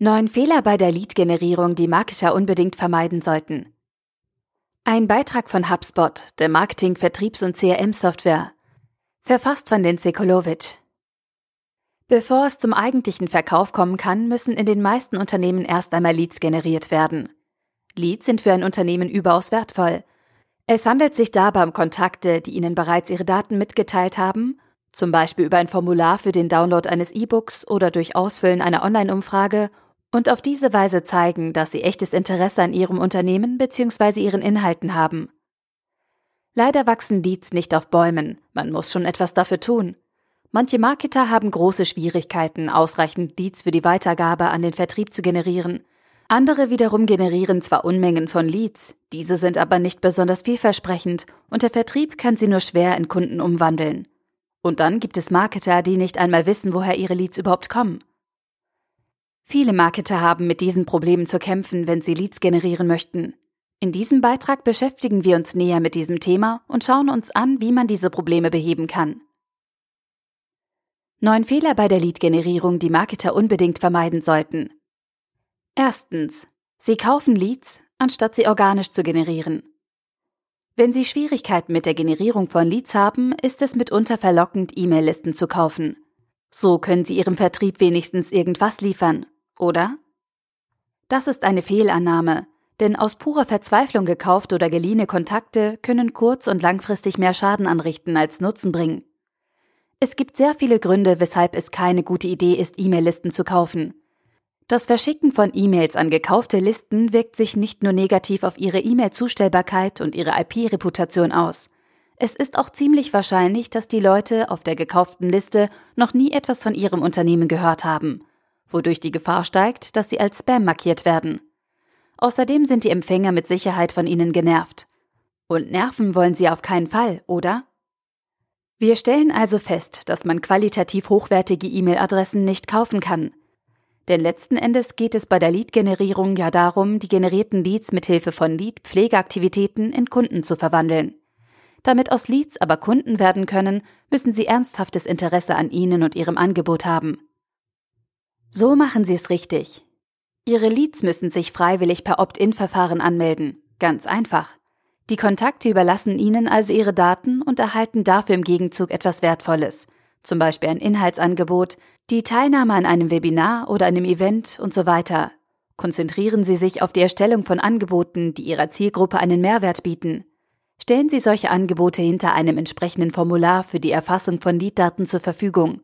Neun Fehler bei der Lead-Generierung, die Marketer unbedingt vermeiden sollten. Ein Beitrag von HubSpot, der Marketing-, Vertriebs- und CRM-Software. Verfasst von Lindsay Kolowitsch. Bevor es zum eigentlichen Verkauf kommen kann, müssen in den meisten Unternehmen erst einmal Leads generiert werden. Leads sind für ein Unternehmen überaus wertvoll. Es handelt sich dabei um Kontakte, die Ihnen bereits Ihre Daten mitgeteilt haben, zum Beispiel über ein Formular für den Download eines E-Books oder durch Ausfüllen einer Online-Umfrage und auf diese Weise zeigen, dass sie echtes Interesse an ihrem Unternehmen bzw. ihren Inhalten haben. Leider wachsen Leads nicht auf Bäumen, man muss schon etwas dafür tun. Manche Marketer haben große Schwierigkeiten, ausreichend Leads für die Weitergabe an den Vertrieb zu generieren. Andere wiederum generieren zwar Unmengen von Leads, diese sind aber nicht besonders vielversprechend und der Vertrieb kann sie nur schwer in Kunden umwandeln. Und dann gibt es Marketer, die nicht einmal wissen, woher ihre Leads überhaupt kommen. Viele Marketer haben mit diesen Problemen zu kämpfen, wenn sie Leads generieren möchten. In diesem Beitrag beschäftigen wir uns näher mit diesem Thema und schauen uns an, wie man diese Probleme beheben kann. Neun Fehler bei der Lead-Generierung, die Marketer unbedingt vermeiden sollten. Erstens. Sie kaufen Leads, anstatt sie organisch zu generieren. Wenn Sie Schwierigkeiten mit der Generierung von Leads haben, ist es mitunter verlockend, E-Mail-Listen zu kaufen. So können Sie Ihrem Vertrieb wenigstens irgendwas liefern oder? Das ist eine Fehlannahme, denn aus purer Verzweiflung gekauft oder geliehene Kontakte können kurz- und langfristig mehr Schaden anrichten als Nutzen bringen. Es gibt sehr viele Gründe, weshalb es keine gute Idee ist, E-Mail-Listen zu kaufen. Das Verschicken von E-Mails an gekaufte Listen wirkt sich nicht nur negativ auf ihre E-Mail-Zustellbarkeit und ihre IP-Reputation aus. Es ist auch ziemlich wahrscheinlich, dass die Leute auf der gekauften Liste noch nie etwas von ihrem Unternehmen gehört haben wodurch die Gefahr steigt, dass sie als Spam markiert werden. Außerdem sind die Empfänger mit Sicherheit von ihnen genervt. Und nerven wollen sie auf keinen Fall, oder? Wir stellen also fest, dass man qualitativ hochwertige E-Mail-Adressen nicht kaufen kann. Denn letzten Endes geht es bei der Lead-Generierung ja darum, die generierten Leads mit Hilfe von Lead-Pflegeaktivitäten in Kunden zu verwandeln. Damit aus Leads aber Kunden werden können, müssen sie ernsthaftes Interesse an Ihnen und Ihrem Angebot haben. So machen Sie es richtig. Ihre Leads müssen sich freiwillig per Opt-in-Verfahren anmelden. Ganz einfach. Die Kontakte überlassen Ihnen also Ihre Daten und erhalten dafür im Gegenzug etwas Wertvolles, zum Beispiel ein Inhaltsangebot, die Teilnahme an einem Webinar oder einem Event und so weiter. Konzentrieren Sie sich auf die Erstellung von Angeboten, die Ihrer Zielgruppe einen Mehrwert bieten. Stellen Sie solche Angebote hinter einem entsprechenden Formular für die Erfassung von Leaddaten zur Verfügung.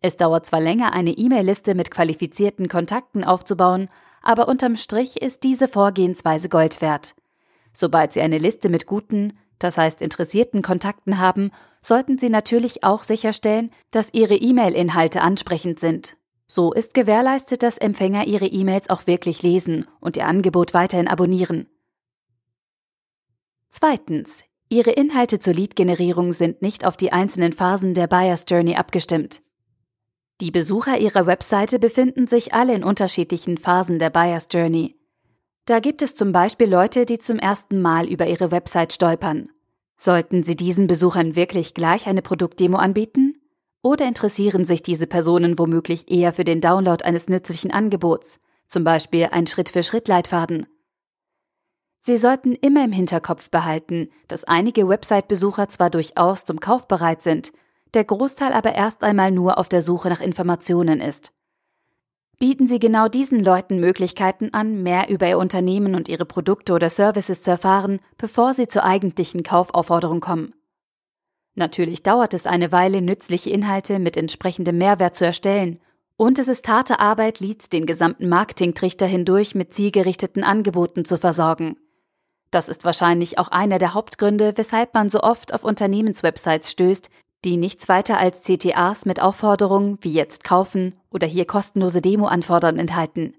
Es dauert zwar länger, eine E-Mail-Liste mit qualifizierten Kontakten aufzubauen, aber unterm Strich ist diese Vorgehensweise Gold wert. Sobald Sie eine Liste mit guten, das heißt interessierten Kontakten haben, sollten Sie natürlich auch sicherstellen, dass Ihre E-Mail-Inhalte ansprechend sind. So ist gewährleistet, dass Empfänger Ihre E-Mails auch wirklich lesen und Ihr Angebot weiterhin abonnieren. Zweitens. Ihre Inhalte zur Lead-Generierung sind nicht auf die einzelnen Phasen der Buyer's Journey abgestimmt. Die Besucher ihrer Webseite befinden sich alle in unterschiedlichen Phasen der Buyer's Journey. Da gibt es zum Beispiel Leute, die zum ersten Mal über ihre Website stolpern. Sollten Sie diesen Besuchern wirklich gleich eine Produktdemo anbieten? Oder interessieren sich diese Personen womöglich eher für den Download eines nützlichen Angebots, zum Beispiel ein Schritt-für-Schritt-Leitfaden? Sie sollten immer im Hinterkopf behalten, dass einige Website-Besucher zwar durchaus zum Kauf bereit sind, der Großteil aber erst einmal nur auf der Suche nach Informationen ist. Bieten Sie genau diesen Leuten Möglichkeiten an, mehr über Ihr Unternehmen und Ihre Produkte oder Services zu erfahren, bevor sie zur eigentlichen Kaufaufforderung kommen. Natürlich dauert es eine Weile, nützliche Inhalte mit entsprechendem Mehrwert zu erstellen, und es ist harte Arbeit, Leads den gesamten Marketingtrichter hindurch mit zielgerichteten Angeboten zu versorgen. Das ist wahrscheinlich auch einer der Hauptgründe, weshalb man so oft auf Unternehmenswebsites stößt, die nichts weiter als CTAs mit Aufforderungen wie jetzt kaufen oder hier kostenlose Demo anfordern enthalten.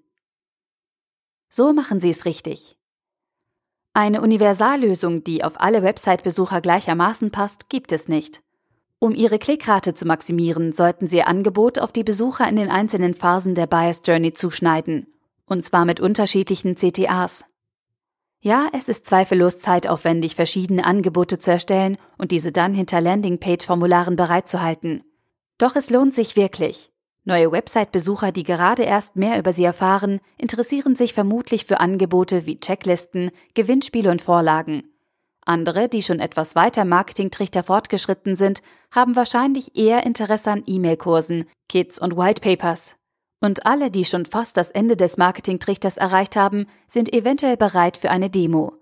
So machen Sie es richtig. Eine Universallösung, die auf alle Website-Besucher gleichermaßen passt, gibt es nicht. Um Ihre Klickrate zu maximieren, sollten Sie Ihr Angebot auf die Besucher in den einzelnen Phasen der Bias Journey zuschneiden, und zwar mit unterschiedlichen CTAs. Ja, es ist zweifellos zeitaufwendig, verschiedene Angebote zu erstellen und diese dann hinter Landingpage-Formularen bereitzuhalten. Doch es lohnt sich wirklich. Neue Website-Besucher, die gerade erst mehr über sie erfahren, interessieren sich vermutlich für Angebote wie Checklisten, Gewinnspiele und Vorlagen. Andere, die schon etwas weiter Marketingtrichter fortgeschritten sind, haben wahrscheinlich eher Interesse an E-Mail-Kursen, Kits und Whitepapers. Und alle, die schon fast das Ende des Marketingtrichters erreicht haben, sind eventuell bereit für eine Demo.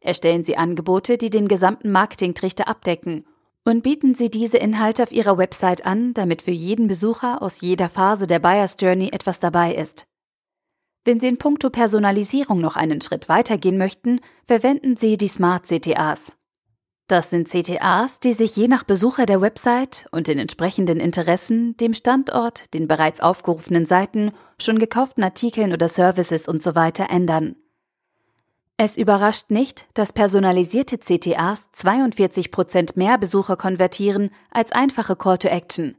Erstellen Sie Angebote, die den gesamten Marketingtrichter abdecken und bieten Sie diese Inhalte auf Ihrer Website an, damit für jeden Besucher aus jeder Phase der Buyers Journey etwas dabei ist. Wenn Sie in puncto Personalisierung noch einen Schritt weitergehen möchten, verwenden Sie die Smart CTAs. Das sind CTAs, die sich je nach Besucher der Website und den entsprechenden Interessen, dem Standort, den bereits aufgerufenen Seiten, schon gekauften Artikeln oder Services usw. So ändern. Es überrascht nicht, dass personalisierte CTAs 42% mehr Besucher konvertieren als einfache Call to Action.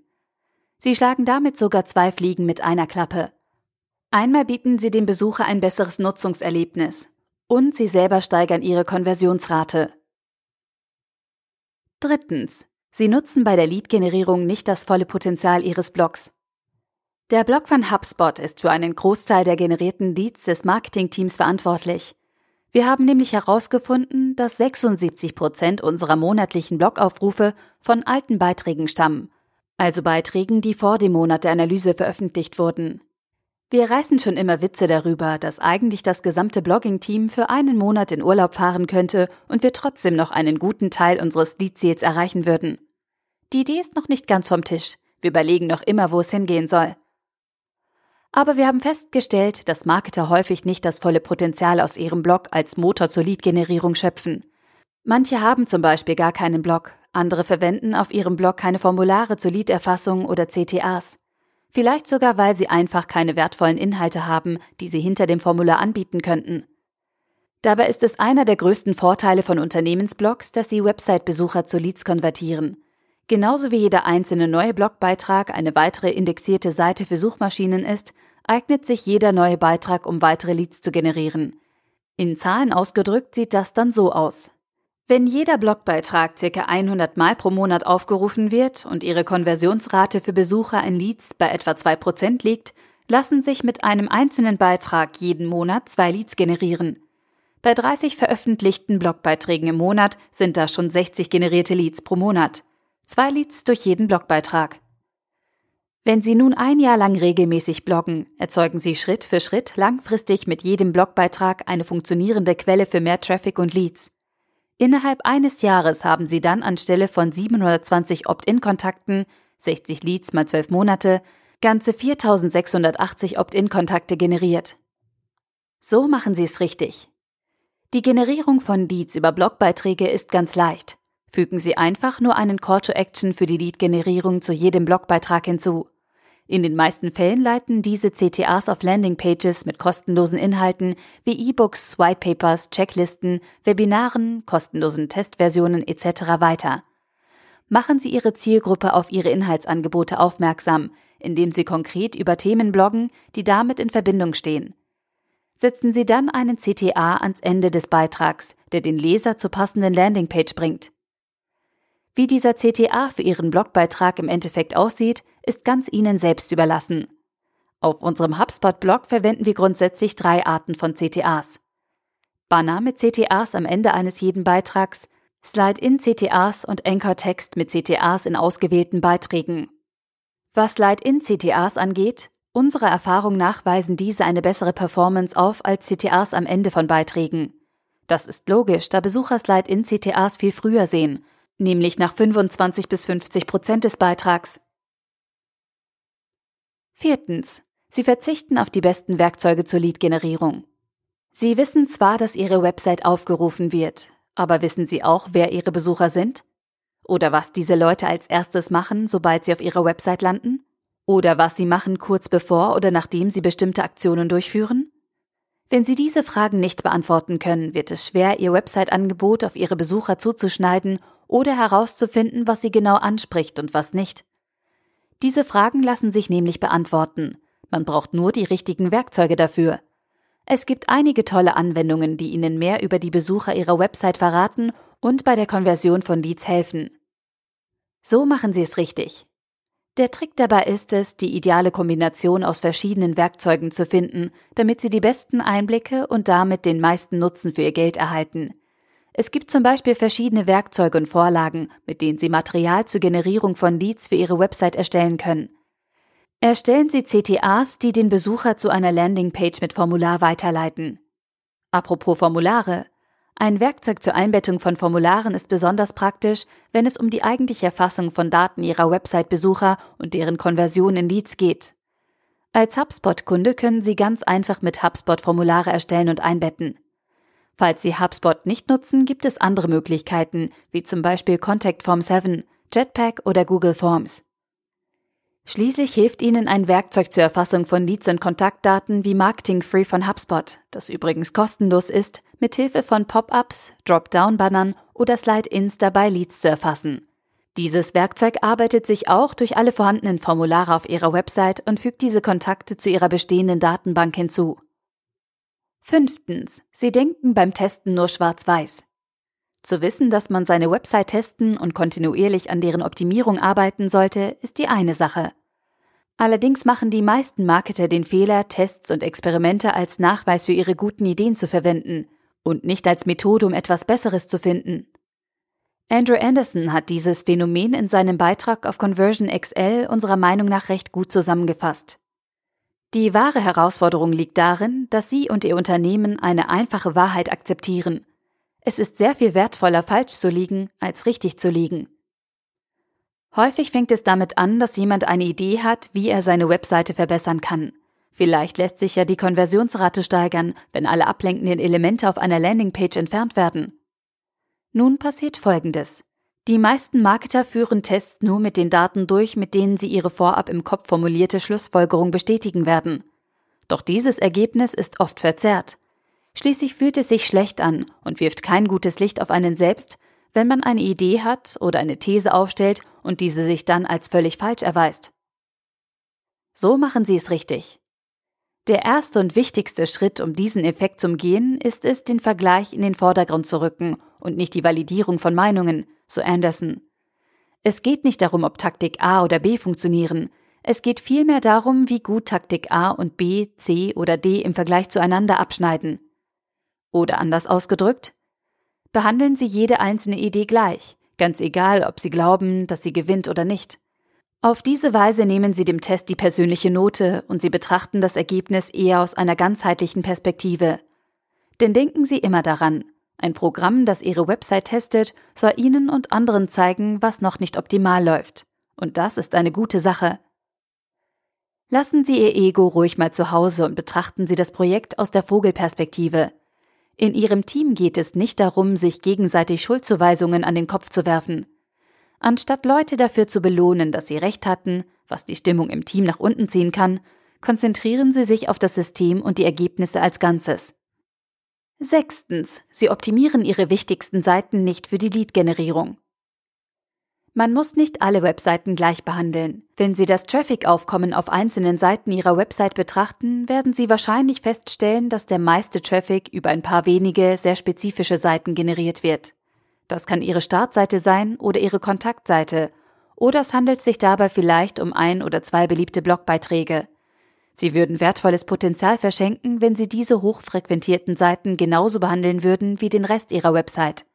Sie schlagen damit sogar zwei Fliegen mit einer Klappe. Einmal bieten sie dem Besucher ein besseres Nutzungserlebnis und sie selber steigern ihre Konversionsrate. Drittens. Sie nutzen bei der Lead-Generierung nicht das volle Potenzial Ihres Blogs. Der Blog von HubSpot ist für einen Großteil der generierten Leads des Marketingteams verantwortlich. Wir haben nämlich herausgefunden, dass 76 Prozent unserer monatlichen Blogaufrufe von alten Beiträgen stammen, also Beiträgen, die vor dem Monat der Analyse veröffentlicht wurden. Wir reißen schon immer Witze darüber, dass eigentlich das gesamte Blogging-Team für einen Monat in Urlaub fahren könnte und wir trotzdem noch einen guten Teil unseres Lead-Ziels erreichen würden. Die Idee ist noch nicht ganz vom Tisch. Wir überlegen noch immer, wo es hingehen soll. Aber wir haben festgestellt, dass Marketer häufig nicht das volle Potenzial aus ihrem Blog als Motor zur Lead-Generierung schöpfen. Manche haben zum Beispiel gar keinen Blog, andere verwenden auf ihrem Blog keine Formulare zur Lead-Erfassung oder CTAs. Vielleicht sogar, weil sie einfach keine wertvollen Inhalte haben, die sie hinter dem Formular anbieten könnten. Dabei ist es einer der größten Vorteile von Unternehmensblogs, dass sie Website-Besucher zu Leads konvertieren. Genauso wie jeder einzelne neue Blogbeitrag eine weitere indexierte Seite für Suchmaschinen ist, eignet sich jeder neue Beitrag, um weitere Leads zu generieren. In Zahlen ausgedrückt sieht das dann so aus. Wenn jeder Blogbeitrag ca. 100 Mal pro Monat aufgerufen wird und Ihre Konversionsrate für Besucher in Leads bei etwa 2% liegt, lassen sich mit einem einzelnen Beitrag jeden Monat zwei Leads generieren. Bei 30 veröffentlichten Blogbeiträgen im Monat sind das schon 60 generierte Leads pro Monat. Zwei Leads durch jeden Blogbeitrag. Wenn Sie nun ein Jahr lang regelmäßig bloggen, erzeugen Sie Schritt für Schritt langfristig mit jedem Blogbeitrag eine funktionierende Quelle für mehr Traffic und Leads. Innerhalb eines Jahres haben sie dann anstelle von 720 Opt-in-Kontakten, 60 Leads mal 12 Monate, ganze 4680 Opt-in-Kontakte generiert. So machen sie es richtig. Die Generierung von Leads über Blogbeiträge ist ganz leicht. Fügen Sie einfach nur einen Call to Action für die Lead-Generierung zu jedem Blogbeitrag hinzu. In den meisten Fällen leiten diese CTAs auf Landingpages mit kostenlosen Inhalten wie E-Books, Whitepapers, Checklisten, Webinaren, kostenlosen Testversionen etc. weiter. Machen Sie Ihre Zielgruppe auf Ihre Inhaltsangebote aufmerksam, indem Sie konkret über Themen bloggen, die damit in Verbindung stehen. Setzen Sie dann einen CTA ans Ende des Beitrags, der den Leser zur passenden Landingpage bringt. Wie dieser CTA für Ihren Blogbeitrag im Endeffekt aussieht, ist ganz Ihnen selbst überlassen. Auf unserem HubSpot-Blog verwenden wir grundsätzlich drei Arten von CTAs. Banner mit CTAs am Ende eines jeden Beitrags, Slide-in-CTAs und Anchor-Text mit CTAs in ausgewählten Beiträgen. Was Slide-in-CTAs angeht, unserer Erfahrung nach weisen diese eine bessere Performance auf als CTAs am Ende von Beiträgen. Das ist logisch, da Besucher Slide-in-CTAs viel früher sehen, nämlich nach 25 bis 50 Prozent des Beitrags. Viertens. Sie verzichten auf die besten Werkzeuge zur Lead-Generierung. Sie wissen zwar, dass Ihre Website aufgerufen wird, aber wissen Sie auch, wer Ihre Besucher sind? Oder was diese Leute als erstes machen, sobald sie auf Ihrer Website landen? Oder was sie machen kurz bevor oder nachdem sie bestimmte Aktionen durchführen? Wenn Sie diese Fragen nicht beantworten können, wird es schwer, Ihr Website-Angebot auf Ihre Besucher zuzuschneiden oder herauszufinden, was sie genau anspricht und was nicht. Diese Fragen lassen sich nämlich beantworten. Man braucht nur die richtigen Werkzeuge dafür. Es gibt einige tolle Anwendungen, die Ihnen mehr über die Besucher Ihrer Website verraten und bei der Konversion von Leads helfen. So machen Sie es richtig. Der Trick dabei ist es, die ideale Kombination aus verschiedenen Werkzeugen zu finden, damit Sie die besten Einblicke und damit den meisten Nutzen für Ihr Geld erhalten. Es gibt zum Beispiel verschiedene Werkzeuge und Vorlagen, mit denen Sie Material zur Generierung von Leads für Ihre Website erstellen können. Erstellen Sie CTAs, die den Besucher zu einer Landingpage mit Formular weiterleiten. Apropos Formulare. Ein Werkzeug zur Einbettung von Formularen ist besonders praktisch, wenn es um die eigentliche Erfassung von Daten Ihrer Website-Besucher und deren Konversion in Leads geht. Als HubSpot-Kunde können Sie ganz einfach mit HubSpot Formulare erstellen und einbetten. Falls Sie HubSpot nicht nutzen, gibt es andere Möglichkeiten, wie zum Beispiel Contact Form 7, Jetpack oder Google Forms. Schließlich hilft Ihnen ein Werkzeug zur Erfassung von Leads und Kontaktdaten wie Marketing Free von HubSpot, das übrigens kostenlos ist, mit Hilfe von Pop-ups, Dropdown-Bannern oder Slide-ins dabei Leads zu erfassen. Dieses Werkzeug arbeitet sich auch durch alle vorhandenen Formulare auf Ihrer Website und fügt diese Kontakte zu Ihrer bestehenden Datenbank hinzu. Fünftens. Sie denken beim Testen nur schwarz-weiß. Zu wissen, dass man seine Website testen und kontinuierlich an deren Optimierung arbeiten sollte, ist die eine Sache. Allerdings machen die meisten Marketer den Fehler, Tests und Experimente als Nachweis für ihre guten Ideen zu verwenden und nicht als Methode, um etwas Besseres zu finden. Andrew Anderson hat dieses Phänomen in seinem Beitrag auf Conversion XL unserer Meinung nach recht gut zusammengefasst. Die wahre Herausforderung liegt darin, dass Sie und Ihr Unternehmen eine einfache Wahrheit akzeptieren. Es ist sehr viel wertvoller, falsch zu liegen, als richtig zu liegen. Häufig fängt es damit an, dass jemand eine Idee hat, wie er seine Webseite verbessern kann. Vielleicht lässt sich ja die Konversionsrate steigern, wenn alle ablenkenden Elemente auf einer Landingpage entfernt werden. Nun passiert Folgendes. Die meisten Marketer führen Tests nur mit den Daten durch, mit denen sie ihre vorab im Kopf formulierte Schlussfolgerung bestätigen werden. Doch dieses Ergebnis ist oft verzerrt. Schließlich fühlt es sich schlecht an und wirft kein gutes Licht auf einen selbst, wenn man eine Idee hat oder eine These aufstellt und diese sich dann als völlig falsch erweist. So machen Sie es richtig. Der erste und wichtigste Schritt, um diesen Effekt zu umgehen, ist es, den Vergleich in den Vordergrund zu rücken und nicht die Validierung von Meinungen, so Anderson. Es geht nicht darum, ob Taktik A oder B funktionieren. Es geht vielmehr darum, wie gut Taktik A und B, C oder D im Vergleich zueinander abschneiden. Oder anders ausgedrückt, behandeln Sie jede einzelne Idee gleich, ganz egal, ob Sie glauben, dass sie gewinnt oder nicht. Auf diese Weise nehmen Sie dem Test die persönliche Note und Sie betrachten das Ergebnis eher aus einer ganzheitlichen Perspektive. Denn denken Sie immer daran, ein Programm, das Ihre Website testet, soll Ihnen und anderen zeigen, was noch nicht optimal läuft. Und das ist eine gute Sache. Lassen Sie Ihr Ego ruhig mal zu Hause und betrachten Sie das Projekt aus der Vogelperspektive. In Ihrem Team geht es nicht darum, sich gegenseitig Schuldzuweisungen an den Kopf zu werfen. Anstatt Leute dafür zu belohnen, dass sie recht hatten, was die Stimmung im Team nach unten ziehen kann, konzentrieren Sie sich auf das System und die Ergebnisse als Ganzes. Sechstens. Sie optimieren Ihre wichtigsten Seiten nicht für die Lead-Generierung. Man muss nicht alle Webseiten gleich behandeln. Wenn Sie das Traffic-Aufkommen auf einzelnen Seiten Ihrer Website betrachten, werden Sie wahrscheinlich feststellen, dass der meiste Traffic über ein paar wenige, sehr spezifische Seiten generiert wird. Das kann Ihre Startseite sein oder Ihre Kontaktseite, oder es handelt sich dabei vielleicht um ein oder zwei beliebte Blogbeiträge. Sie würden wertvolles Potenzial verschenken, wenn Sie diese hochfrequentierten Seiten genauso behandeln würden wie den Rest Ihrer Website.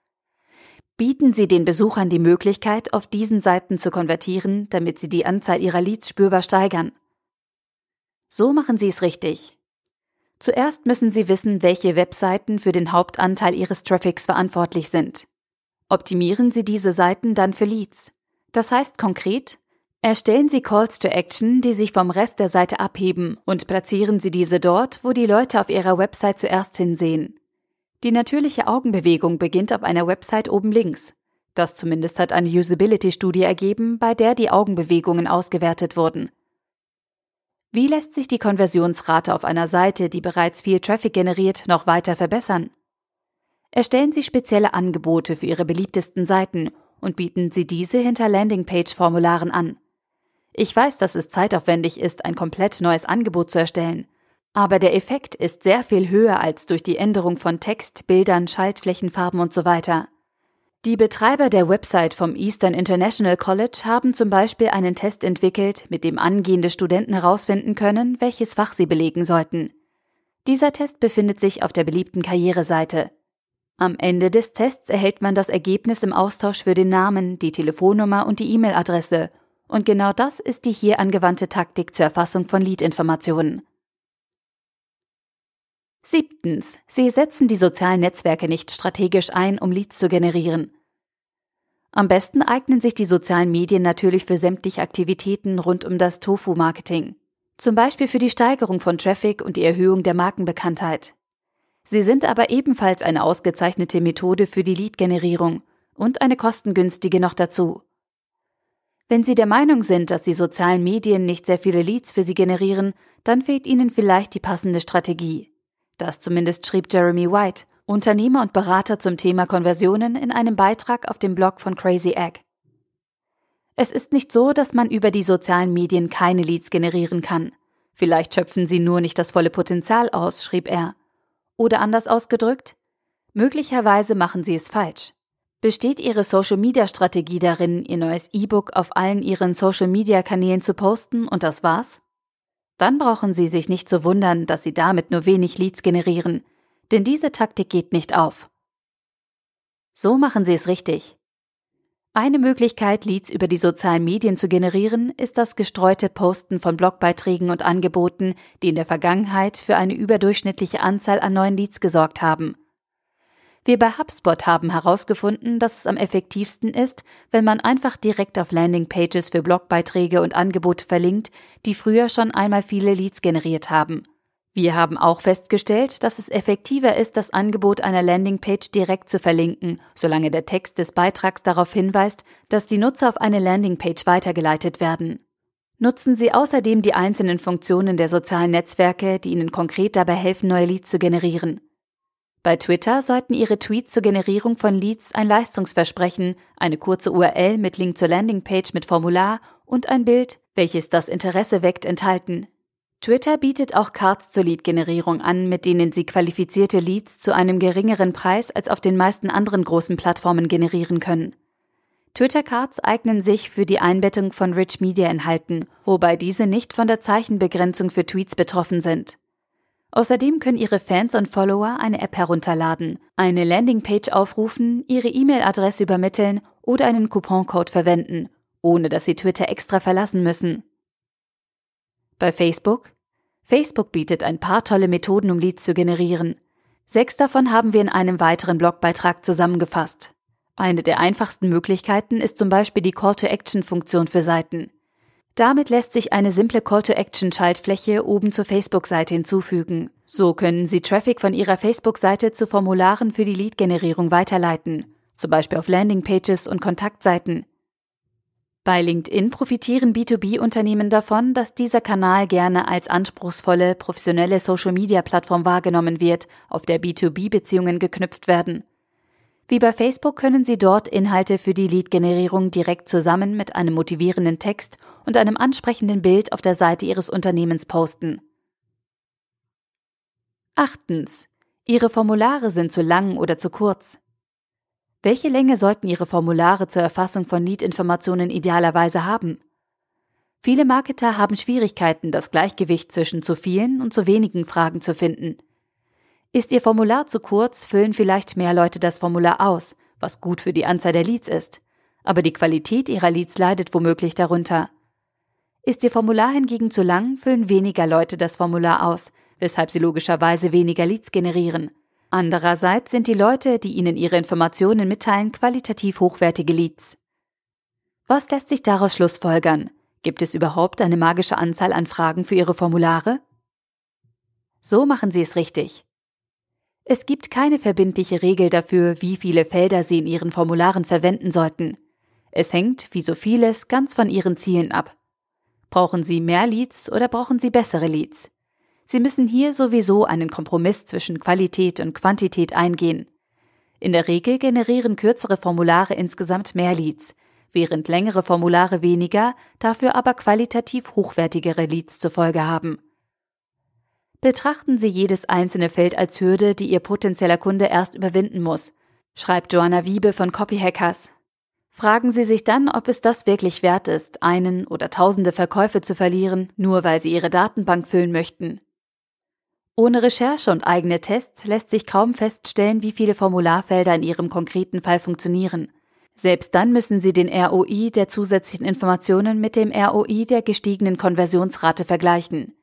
Bieten Sie den Besuchern die Möglichkeit, auf diesen Seiten zu konvertieren, damit Sie die Anzahl Ihrer Leads spürbar steigern. So machen Sie es richtig. Zuerst müssen Sie wissen, welche Webseiten für den Hauptanteil Ihres Traffics verantwortlich sind. Optimieren Sie diese Seiten dann für Leads. Das heißt konkret, Erstellen Sie Calls to Action, die sich vom Rest der Seite abheben und platzieren Sie diese dort, wo die Leute auf Ihrer Website zuerst hinsehen. Die natürliche Augenbewegung beginnt auf einer Website oben links. Das zumindest hat eine Usability-Studie ergeben, bei der die Augenbewegungen ausgewertet wurden. Wie lässt sich die Konversionsrate auf einer Seite, die bereits viel Traffic generiert, noch weiter verbessern? Erstellen Sie spezielle Angebote für Ihre beliebtesten Seiten und bieten Sie diese hinter Landingpage-Formularen an. Ich weiß, dass es zeitaufwendig ist, ein komplett neues Angebot zu erstellen. Aber der Effekt ist sehr viel höher als durch die Änderung von Text, Bildern, Schaltflächenfarben und so weiter. Die Betreiber der Website vom Eastern International College haben zum Beispiel einen Test entwickelt, mit dem angehende Studenten herausfinden können, welches Fach sie belegen sollten. Dieser Test befindet sich auf der beliebten Karriereseite. Am Ende des Tests erhält man das Ergebnis im Austausch für den Namen, die Telefonnummer und die E-Mail-Adresse. Und genau das ist die hier angewandte Taktik zur Erfassung von Lead-Informationen. Siebtens. Sie setzen die sozialen Netzwerke nicht strategisch ein, um Leads zu generieren. Am besten eignen sich die sozialen Medien natürlich für sämtliche Aktivitäten rund um das Tofu-Marketing. Zum Beispiel für die Steigerung von Traffic und die Erhöhung der Markenbekanntheit. Sie sind aber ebenfalls eine ausgezeichnete Methode für die Lead-Generierung und eine kostengünstige noch dazu. Wenn Sie der Meinung sind, dass die sozialen Medien nicht sehr viele Leads für Sie generieren, dann fehlt Ihnen vielleicht die passende Strategie. Das zumindest schrieb Jeremy White, Unternehmer und Berater zum Thema Konversionen, in einem Beitrag auf dem Blog von Crazy Egg. Es ist nicht so, dass man über die sozialen Medien keine Leads generieren kann. Vielleicht schöpfen sie nur nicht das volle Potenzial aus, schrieb er. Oder anders ausgedrückt, möglicherweise machen sie es falsch. Besteht Ihre Social-Media-Strategie darin, Ihr neues E-Book auf allen Ihren Social-Media-Kanälen zu posten und das war's? Dann brauchen Sie sich nicht zu wundern, dass Sie damit nur wenig Leads generieren, denn diese Taktik geht nicht auf. So machen Sie es richtig. Eine Möglichkeit, Leads über die sozialen Medien zu generieren, ist das gestreute Posten von Blogbeiträgen und Angeboten, die in der Vergangenheit für eine überdurchschnittliche Anzahl an neuen Leads gesorgt haben. Wir bei HubSpot haben herausgefunden, dass es am effektivsten ist, wenn man einfach direkt auf Landingpages für Blogbeiträge und Angebote verlinkt, die früher schon einmal viele Leads generiert haben. Wir haben auch festgestellt, dass es effektiver ist, das Angebot einer Landingpage direkt zu verlinken, solange der Text des Beitrags darauf hinweist, dass die Nutzer auf eine Landingpage weitergeleitet werden. Nutzen Sie außerdem die einzelnen Funktionen der sozialen Netzwerke, die Ihnen konkret dabei helfen, neue Leads zu generieren. Bei Twitter sollten Ihre Tweets zur Generierung von Leads ein Leistungsversprechen, eine kurze URL mit Link zur Landingpage mit Formular und ein Bild, welches das Interesse weckt, enthalten. Twitter bietet auch Cards zur Lead-Generierung an, mit denen Sie qualifizierte Leads zu einem geringeren Preis als auf den meisten anderen großen Plattformen generieren können. Twitter-Cards eignen sich für die Einbettung von Rich Media-Inhalten, wobei diese nicht von der Zeichenbegrenzung für Tweets betroffen sind. Außerdem können Ihre Fans und Follower eine App herunterladen, eine Landingpage aufrufen, Ihre E-Mail-Adresse übermitteln oder einen Couponcode verwenden, ohne dass Sie Twitter extra verlassen müssen. Bei Facebook? Facebook bietet ein paar tolle Methoden, um Leads zu generieren. Sechs davon haben wir in einem weiteren Blogbeitrag zusammengefasst. Eine der einfachsten Möglichkeiten ist zum Beispiel die Call-to-Action-Funktion für Seiten. Damit lässt sich eine simple Call-to-Action-Schaltfläche oben zur Facebook-Seite hinzufügen. So können Sie Traffic von Ihrer Facebook-Seite zu Formularen für die Lead-Generierung weiterleiten, zum Beispiel auf Landingpages und Kontaktseiten. Bei LinkedIn profitieren B2B-Unternehmen davon, dass dieser Kanal gerne als anspruchsvolle, professionelle Social-Media-Plattform wahrgenommen wird, auf der B2B-Beziehungen geknüpft werden. Wie bei Facebook können Sie dort Inhalte für die Lead-Generierung direkt zusammen mit einem motivierenden Text und einem ansprechenden Bild auf der Seite Ihres Unternehmens posten. Achtens. Ihre Formulare sind zu lang oder zu kurz. Welche Länge sollten Ihre Formulare zur Erfassung von Lead-Informationen idealerweise haben? Viele Marketer haben Schwierigkeiten, das Gleichgewicht zwischen zu vielen und zu wenigen Fragen zu finden. Ist Ihr Formular zu kurz, füllen vielleicht mehr Leute das Formular aus, was gut für die Anzahl der Leads ist. Aber die Qualität Ihrer Leads leidet womöglich darunter. Ist Ihr Formular hingegen zu lang, füllen weniger Leute das Formular aus, weshalb Sie logischerweise weniger Leads generieren. Andererseits sind die Leute, die Ihnen ihre Informationen mitteilen, qualitativ hochwertige Leads. Was lässt sich daraus schlussfolgern? Gibt es überhaupt eine magische Anzahl an Fragen für Ihre Formulare? So machen Sie es richtig. Es gibt keine verbindliche Regel dafür, wie viele Felder Sie in Ihren Formularen verwenden sollten. Es hängt, wie so vieles, ganz von Ihren Zielen ab. Brauchen Sie mehr Leads oder brauchen Sie bessere Leads? Sie müssen hier sowieso einen Kompromiss zwischen Qualität und Quantität eingehen. In der Regel generieren kürzere Formulare insgesamt mehr Leads, während längere Formulare weniger, dafür aber qualitativ hochwertigere Leads zur Folge haben. Betrachten Sie jedes einzelne Feld als Hürde, die Ihr potenzieller Kunde erst überwinden muss. schreibt Joanna Wiebe von Copyhackers. Fragen Sie sich dann, ob es das wirklich wert ist, einen oder tausende Verkäufe zu verlieren, nur weil Sie Ihre Datenbank füllen möchten. Ohne Recherche und eigene Tests lässt sich kaum feststellen, wie viele Formularfelder in Ihrem konkreten Fall funktionieren. Selbst dann müssen Sie den ROI der zusätzlichen Informationen mit dem ROI der gestiegenen Konversionsrate vergleichen.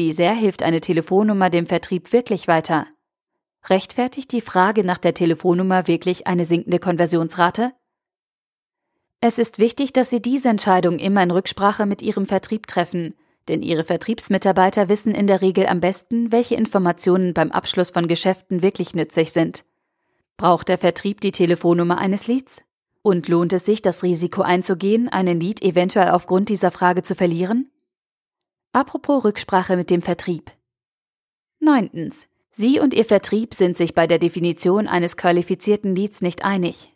Wie sehr hilft eine Telefonnummer dem Vertrieb wirklich weiter? Rechtfertigt die Frage nach der Telefonnummer wirklich eine sinkende Konversionsrate? Es ist wichtig, dass Sie diese Entscheidung immer in Rücksprache mit Ihrem Vertrieb treffen, denn Ihre Vertriebsmitarbeiter wissen in der Regel am besten, welche Informationen beim Abschluss von Geschäften wirklich nützlich sind. Braucht der Vertrieb die Telefonnummer eines Leads? Und lohnt es sich, das Risiko einzugehen, einen Lead eventuell aufgrund dieser Frage zu verlieren? Apropos Rücksprache mit dem Vertrieb. Neuntens. Sie und Ihr Vertrieb sind sich bei der Definition eines qualifizierten Leads nicht einig.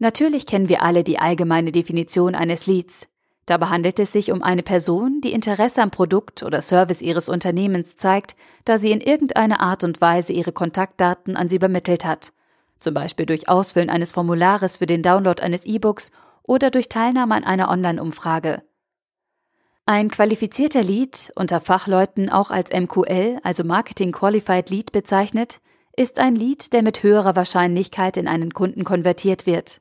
Natürlich kennen wir alle die allgemeine Definition eines Leads. Dabei handelt es sich um eine Person, die Interesse am Produkt oder Service ihres Unternehmens zeigt, da sie in irgendeiner Art und Weise ihre Kontaktdaten an sie übermittelt hat, zum Beispiel durch Ausfüllen eines Formulares für den Download eines E-Books oder durch Teilnahme an einer Online-Umfrage. Ein qualifizierter Lead, unter Fachleuten auch als MQL, also Marketing Qualified Lead bezeichnet, ist ein Lead, der mit höherer Wahrscheinlichkeit in einen Kunden konvertiert wird.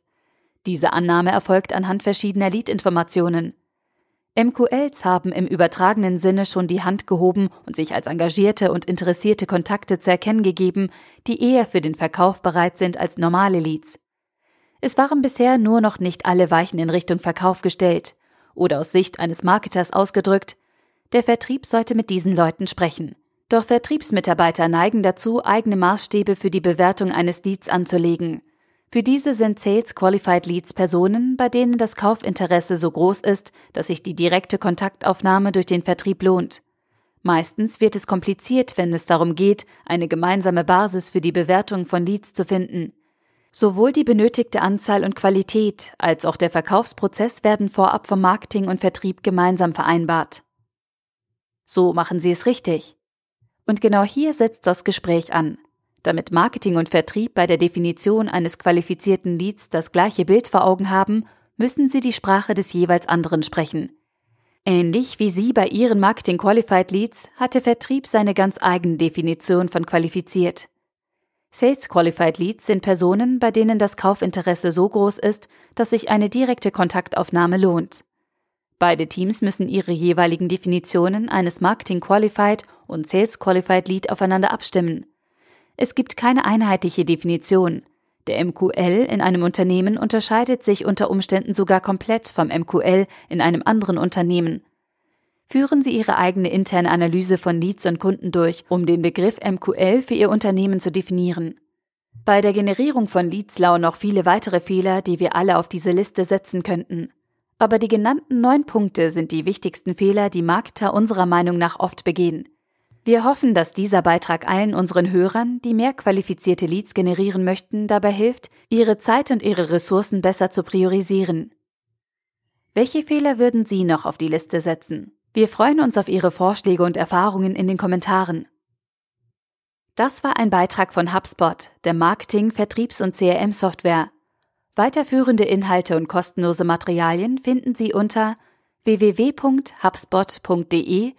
Diese Annahme erfolgt anhand verschiedener Lead-Informationen. MQLs haben im übertragenen Sinne schon die Hand gehoben und sich als engagierte und interessierte Kontakte zu erkennen gegeben, die eher für den Verkauf bereit sind als normale Leads. Es waren bisher nur noch nicht alle Weichen in Richtung Verkauf gestellt. Oder aus Sicht eines Marketers ausgedrückt, der Vertrieb sollte mit diesen Leuten sprechen. Doch Vertriebsmitarbeiter neigen dazu, eigene Maßstäbe für die Bewertung eines Leads anzulegen. Für diese sind Sales Qualified Leads Personen, bei denen das Kaufinteresse so groß ist, dass sich die direkte Kontaktaufnahme durch den Vertrieb lohnt. Meistens wird es kompliziert, wenn es darum geht, eine gemeinsame Basis für die Bewertung von Leads zu finden. Sowohl die benötigte Anzahl und Qualität als auch der Verkaufsprozess werden vorab vom Marketing und Vertrieb gemeinsam vereinbart. So machen Sie es richtig. Und genau hier setzt das Gespräch an. Damit Marketing und Vertrieb bei der Definition eines qualifizierten Leads das gleiche Bild vor Augen haben, müssen sie die Sprache des jeweils anderen sprechen. Ähnlich wie Sie bei Ihren Marketing Qualified Leads hat der Vertrieb seine ganz eigene Definition von qualifiziert. Sales Qualified Leads sind Personen, bei denen das Kaufinteresse so groß ist, dass sich eine direkte Kontaktaufnahme lohnt. Beide Teams müssen ihre jeweiligen Definitionen eines Marketing Qualified und Sales Qualified Lead aufeinander abstimmen. Es gibt keine einheitliche Definition. Der MQL in einem Unternehmen unterscheidet sich unter Umständen sogar komplett vom MQL in einem anderen Unternehmen. Führen Sie Ihre eigene interne Analyse von Leads und Kunden durch, um den Begriff MQL für Ihr Unternehmen zu definieren. Bei der Generierung von Leads lauern noch viele weitere Fehler, die wir alle auf diese Liste setzen könnten. Aber die genannten neun Punkte sind die wichtigsten Fehler, die Marketer unserer Meinung nach oft begehen. Wir hoffen, dass dieser Beitrag allen unseren Hörern, die mehr qualifizierte Leads generieren möchten, dabei hilft, ihre Zeit und ihre Ressourcen besser zu priorisieren. Welche Fehler würden Sie noch auf die Liste setzen? Wir freuen uns auf Ihre Vorschläge und Erfahrungen in den Kommentaren. Das war ein Beitrag von HubSpot, der Marketing-, Vertriebs- und CRM-Software. Weiterführende Inhalte und kostenlose Materialien finden Sie unter www.hubspot.de